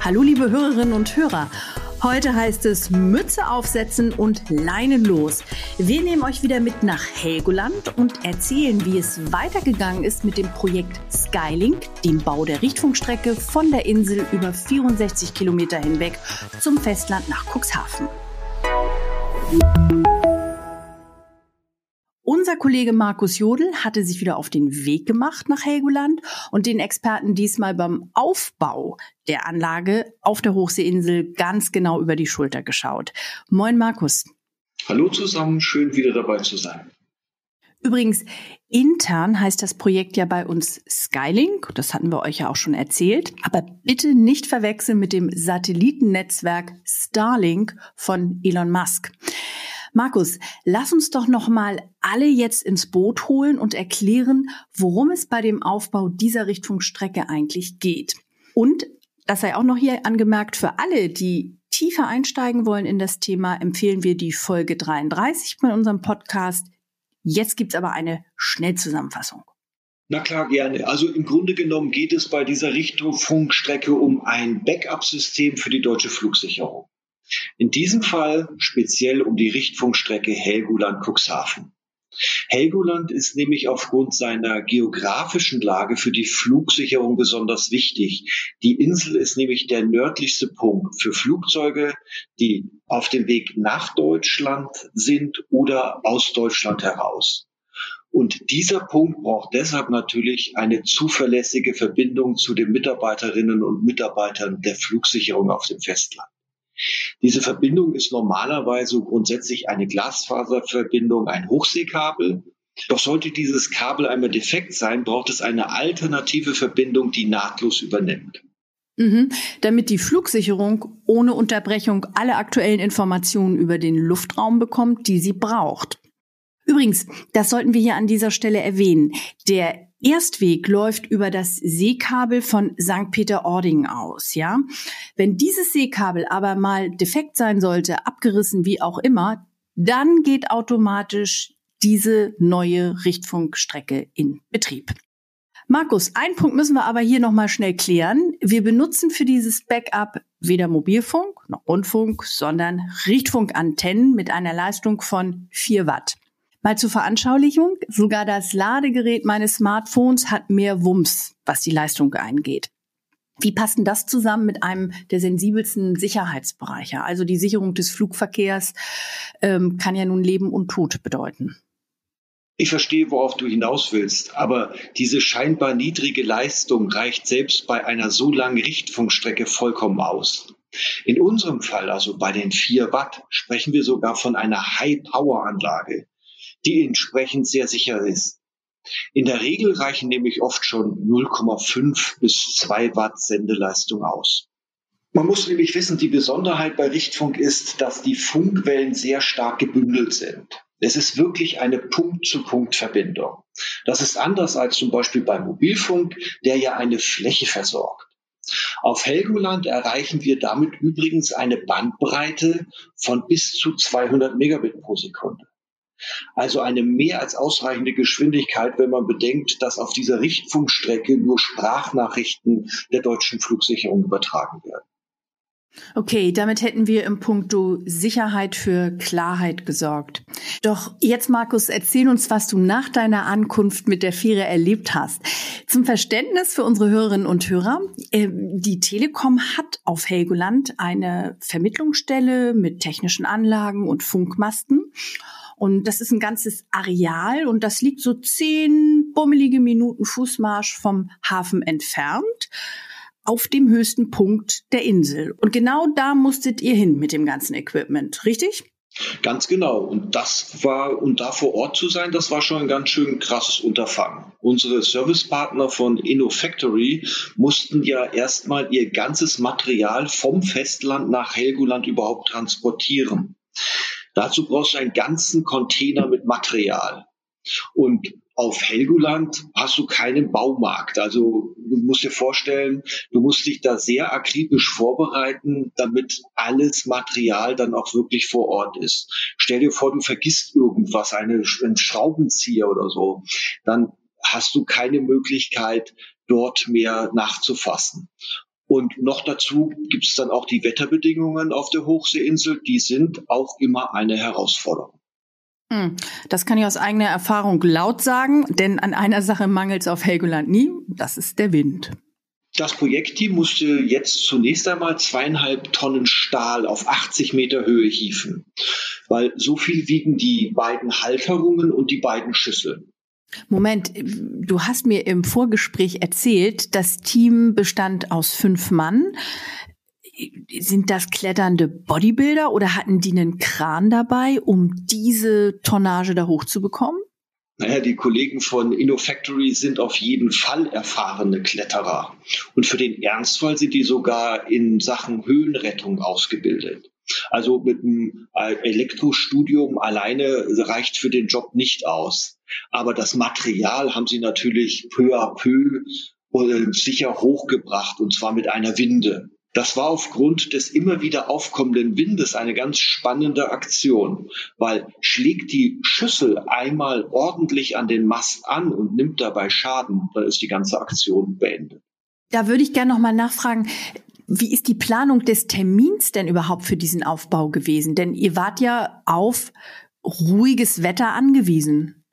Hallo liebe Hörerinnen und Hörer. Heute heißt es Mütze aufsetzen und Leinen los. Wir nehmen euch wieder mit nach Helgoland und erzählen, wie es weitergegangen ist mit dem Projekt Skylink, dem Bau der Richtfunkstrecke von der Insel über 64 Kilometer hinweg zum Festland nach Cuxhaven. Unser Kollege Markus Jodl hatte sich wieder auf den Weg gemacht nach Helgoland und den Experten diesmal beim Aufbau der Anlage auf der Hochseeinsel ganz genau über die Schulter geschaut. Moin Markus. Hallo zusammen, schön wieder dabei zu sein. Übrigens, intern heißt das Projekt ja bei uns Skylink, das hatten wir euch ja auch schon erzählt, aber bitte nicht verwechseln mit dem Satellitennetzwerk Starlink von Elon Musk. Markus, lass uns doch noch mal alle jetzt ins Boot holen und erklären, worum es bei dem Aufbau dieser Richtfunkstrecke eigentlich geht. Und das sei auch noch hier angemerkt für alle, die tiefer einsteigen wollen in das Thema, empfehlen wir die Folge 33 bei unserem Podcast. Jetzt gibt's aber eine Schnellzusammenfassung. Na klar, gerne. Also im Grunde genommen geht es bei dieser Richtfunkstrecke um ein Backup-System für die deutsche Flugsicherung. In diesem Fall speziell um die Richtfunkstrecke Helgoland-Cuxhaven. Helgoland ist nämlich aufgrund seiner geografischen Lage für die Flugsicherung besonders wichtig. Die Insel ist nämlich der nördlichste Punkt für Flugzeuge, die auf dem Weg nach Deutschland sind oder aus Deutschland heraus. Und dieser Punkt braucht deshalb natürlich eine zuverlässige Verbindung zu den Mitarbeiterinnen und Mitarbeitern der Flugsicherung auf dem Festland. Diese Verbindung ist normalerweise grundsätzlich eine Glasfaserverbindung, ein Hochseekabel. Doch sollte dieses Kabel einmal defekt sein, braucht es eine alternative Verbindung, die nahtlos übernimmt. Mhm, damit die Flugsicherung ohne Unterbrechung alle aktuellen Informationen über den Luftraum bekommt, die sie braucht. Übrigens, das sollten wir hier an dieser Stelle erwähnen. Der Erstweg läuft über das Seekabel von St. Peter-Ording aus, ja. Wenn dieses Seekabel aber mal defekt sein sollte, abgerissen, wie auch immer, dann geht automatisch diese neue Richtfunkstrecke in Betrieb. Markus, einen Punkt müssen wir aber hier nochmal schnell klären. Wir benutzen für dieses Backup weder Mobilfunk noch Rundfunk, sondern Richtfunkantennen mit einer Leistung von 4 Watt. Mal zur Veranschaulichung, sogar das Ladegerät meines Smartphones hat mehr Wumms, was die Leistung angeht. Wie passt denn das zusammen mit einem der sensibelsten Sicherheitsbereiche? Also die Sicherung des Flugverkehrs ähm, kann ja nun Leben und Tod bedeuten. Ich verstehe, worauf du hinaus willst, aber diese scheinbar niedrige Leistung reicht selbst bei einer so langen Richtfunkstrecke vollkommen aus. In unserem Fall, also bei den 4 Watt, sprechen wir sogar von einer High-Power-Anlage die entsprechend sehr sicher ist. In der Regel reichen nämlich oft schon 0,5 bis 2 Watt Sendeleistung aus. Man muss nämlich wissen, die Besonderheit bei Richtfunk ist, dass die Funkwellen sehr stark gebündelt sind. Es ist wirklich eine Punkt-zu-Punkt-Verbindung. Das ist anders als zum Beispiel beim Mobilfunk, der ja eine Fläche versorgt. Auf Helgoland erreichen wir damit übrigens eine Bandbreite von bis zu 200 Megabit pro Sekunde. Also eine mehr als ausreichende Geschwindigkeit, wenn man bedenkt, dass auf dieser Richtfunkstrecke nur Sprachnachrichten der deutschen Flugsicherung übertragen werden. Okay, damit hätten wir im Punkto Sicherheit für Klarheit gesorgt. Doch jetzt, Markus, erzähl uns, was du nach deiner Ankunft mit der Fähre erlebt hast. Zum Verständnis für unsere Hörerinnen und Hörer. Äh, die Telekom hat auf Helgoland eine Vermittlungsstelle mit technischen Anlagen und Funkmasten. Und das ist ein ganzes Areal und das liegt so zehn bummelige Minuten Fußmarsch vom Hafen entfernt auf dem höchsten Punkt der Insel. Und genau da musstet ihr hin mit dem ganzen Equipment, richtig? Ganz genau. Und das war, und da vor Ort zu sein, das war schon ein ganz schön krasses Unterfangen. Unsere Servicepartner von InnoFactory mussten ja erstmal ihr ganzes Material vom Festland nach Helgoland überhaupt transportieren. Dazu brauchst du einen ganzen Container mit Material. Und auf Helgoland hast du keinen Baumarkt. Also du musst dir vorstellen, du musst dich da sehr akribisch vorbereiten, damit alles Material dann auch wirklich vor Ort ist. Stell dir vor, du vergisst irgendwas, eine, einen Schraubenzieher oder so. Dann hast du keine Möglichkeit, dort mehr nachzufassen. Und noch dazu gibt es dann auch die Wetterbedingungen auf der Hochseeinsel, die sind auch immer eine Herausforderung. Hm, das kann ich aus eigener Erfahrung laut sagen, denn an einer Sache mangelt es auf Helgoland nie, das ist der Wind. Das Projektteam musste jetzt zunächst einmal zweieinhalb Tonnen Stahl auf 80 Meter Höhe hieven, weil so viel wiegen die beiden Halterungen und die beiden Schüsseln. Moment, du hast mir im Vorgespräch erzählt, das Team bestand aus fünf Mann. Sind das kletternde Bodybuilder oder hatten die einen Kran dabei, um diese Tonnage da hochzubekommen? Naja, die Kollegen von InnoFactory sind auf jeden Fall erfahrene Kletterer. Und für den Ernstfall sind die sogar in Sachen Höhenrettung ausgebildet. Also mit einem Elektrostudium alleine reicht für den Job nicht aus. Aber das Material haben sie natürlich peu à peu äh, sicher hochgebracht und zwar mit einer Winde. Das war aufgrund des immer wieder aufkommenden Windes eine ganz spannende Aktion, weil schlägt die Schüssel einmal ordentlich an den Mast an und nimmt dabei Schaden, dann ist die ganze Aktion beendet. Da würde ich gerne noch mal nachfragen, wie ist die Planung des Termins denn überhaupt für diesen Aufbau gewesen? Denn ihr wart ja auf ruhiges Wetter angewiesen.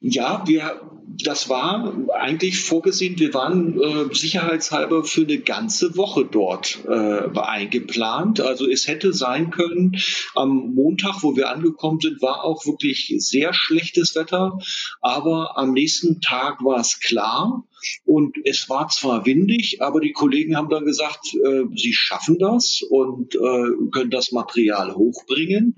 Ja, wir, das war eigentlich vorgesehen. Wir waren äh, sicherheitshalber für eine ganze Woche dort äh, eingeplant. Also es hätte sein können, am Montag, wo wir angekommen sind, war auch wirklich sehr schlechtes Wetter. Aber am nächsten Tag war es klar. Und es war zwar windig, aber die Kollegen haben dann gesagt, äh, sie schaffen das und äh, können das Material hochbringen.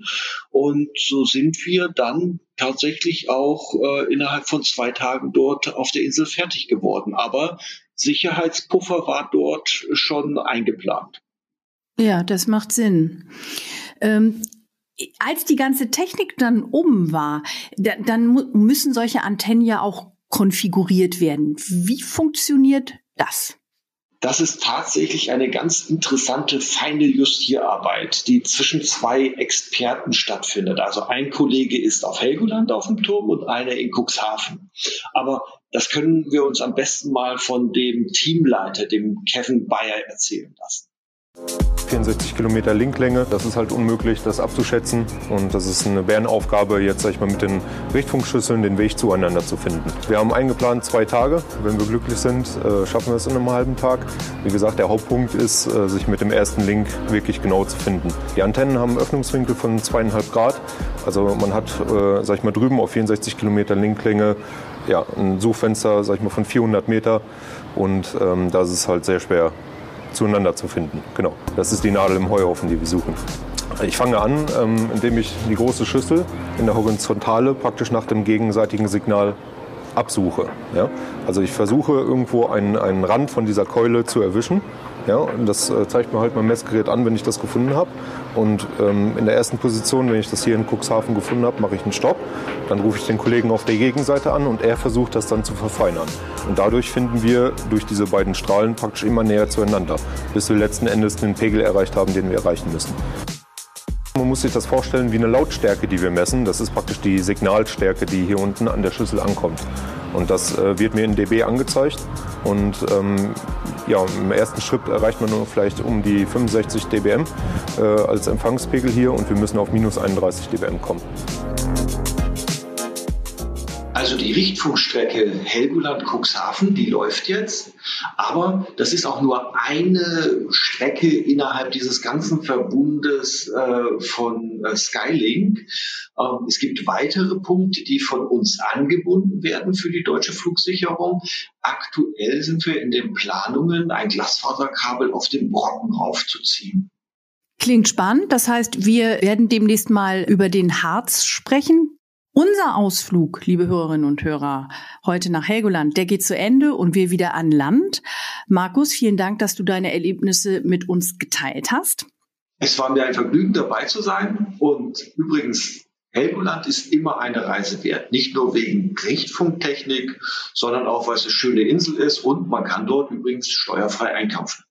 Und so sind wir dann tatsächlich auch äh, innerhalb von zwei Tagen dort auf der Insel fertig geworden. Aber Sicherheitspuffer war dort schon eingeplant. Ja, das macht Sinn. Ähm als die ganze Technik dann um war, dann müssen solche Antennen ja auch konfiguriert werden. Wie funktioniert das? Das ist tatsächlich eine ganz interessante, feine Justierarbeit, die zwischen zwei Experten stattfindet. Also ein Kollege ist auf Helgoland auf dem Turm und einer in Cuxhaven. Aber das können wir uns am besten mal von dem Teamleiter, dem Kevin Bayer, erzählen lassen. 64 Kilometer Linklänge, das ist halt unmöglich, das abzuschätzen. Und das ist eine Bärenaufgabe, jetzt sag ich mal mit den Richtfunkschüsseln den Weg zueinander zu finden. Wir haben eingeplant zwei Tage. Wenn wir glücklich sind, äh, schaffen wir es in einem halben Tag. Wie gesagt, der Hauptpunkt ist, äh, sich mit dem ersten Link wirklich genau zu finden. Die Antennen haben einen Öffnungswinkel von zweieinhalb Grad. Also man hat, äh, sag ich mal, drüben auf 64 Kilometer Linklänge ja, ein Suchfenster, sag ich mal, von 400 Meter. Und ähm, da ist halt sehr schwer, zueinander zu finden. Genau, das ist die Nadel im Heuhaufen, die wir suchen. Ich fange an, ähm, indem ich die große Schüssel in der Horizontale praktisch nach dem gegenseitigen Signal absuche. Ja? Also ich versuche irgendwo einen, einen Rand von dieser Keule zu erwischen ja, und das äh, zeigt mir halt mein Messgerät an, wenn ich das gefunden habe. Und ähm, in der ersten Position, wenn ich das hier in Cuxhaven gefunden habe, mache ich einen Stopp. Dann rufe ich den Kollegen auf der Gegenseite an und er versucht das dann zu verfeinern. Und dadurch finden wir durch diese beiden Strahlen praktisch immer näher zueinander, bis wir letzten Endes den Pegel erreicht haben, den wir erreichen müssen. Man muss sich das vorstellen wie eine Lautstärke, die wir messen. Das ist praktisch die Signalstärke, die hier unten an der Schüssel ankommt. Und das äh, wird mir in dB angezeigt. Und ähm, ja, im ersten Schritt erreicht man nur vielleicht um die 65 dBm äh, als Empfangspegel hier und wir müssen auf minus 31 dBm kommen. Also die Richtfunkstrecke Helgoland-Cuxhaven, die läuft jetzt. Aber das ist auch nur eine Strecke innerhalb dieses ganzen Verbundes äh, von äh, Skylink. Ähm, es gibt weitere Punkte, die von uns angebunden werden für die deutsche Flugsicherung. Aktuell sind wir in den Planungen, ein Glasfaserkabel auf den Brocken aufzuziehen. Klingt spannend. Das heißt, wir werden demnächst mal über den Harz sprechen. Unser Ausflug, liebe Hörerinnen und Hörer, heute nach Helgoland, der geht zu Ende und wir wieder an Land. Markus, vielen Dank, dass du deine Erlebnisse mit uns geteilt hast. Es war mir ein Vergnügen, dabei zu sein. Und übrigens, Helgoland ist immer eine Reise wert. Nicht nur wegen Richtfunktechnik, sondern auch, weil es eine schöne Insel ist und man kann dort übrigens steuerfrei einkaufen.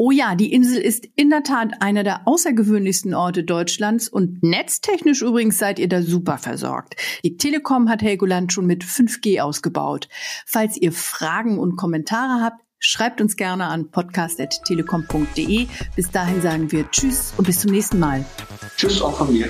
Oh ja, die Insel ist in der Tat einer der außergewöhnlichsten Orte Deutschlands und netztechnisch übrigens seid ihr da super versorgt. Die Telekom hat Helgoland schon mit 5G ausgebaut. Falls ihr Fragen und Kommentare habt, schreibt uns gerne an podcast.telekom.de. Bis dahin sagen wir Tschüss und bis zum nächsten Mal. Tschüss auch von mir.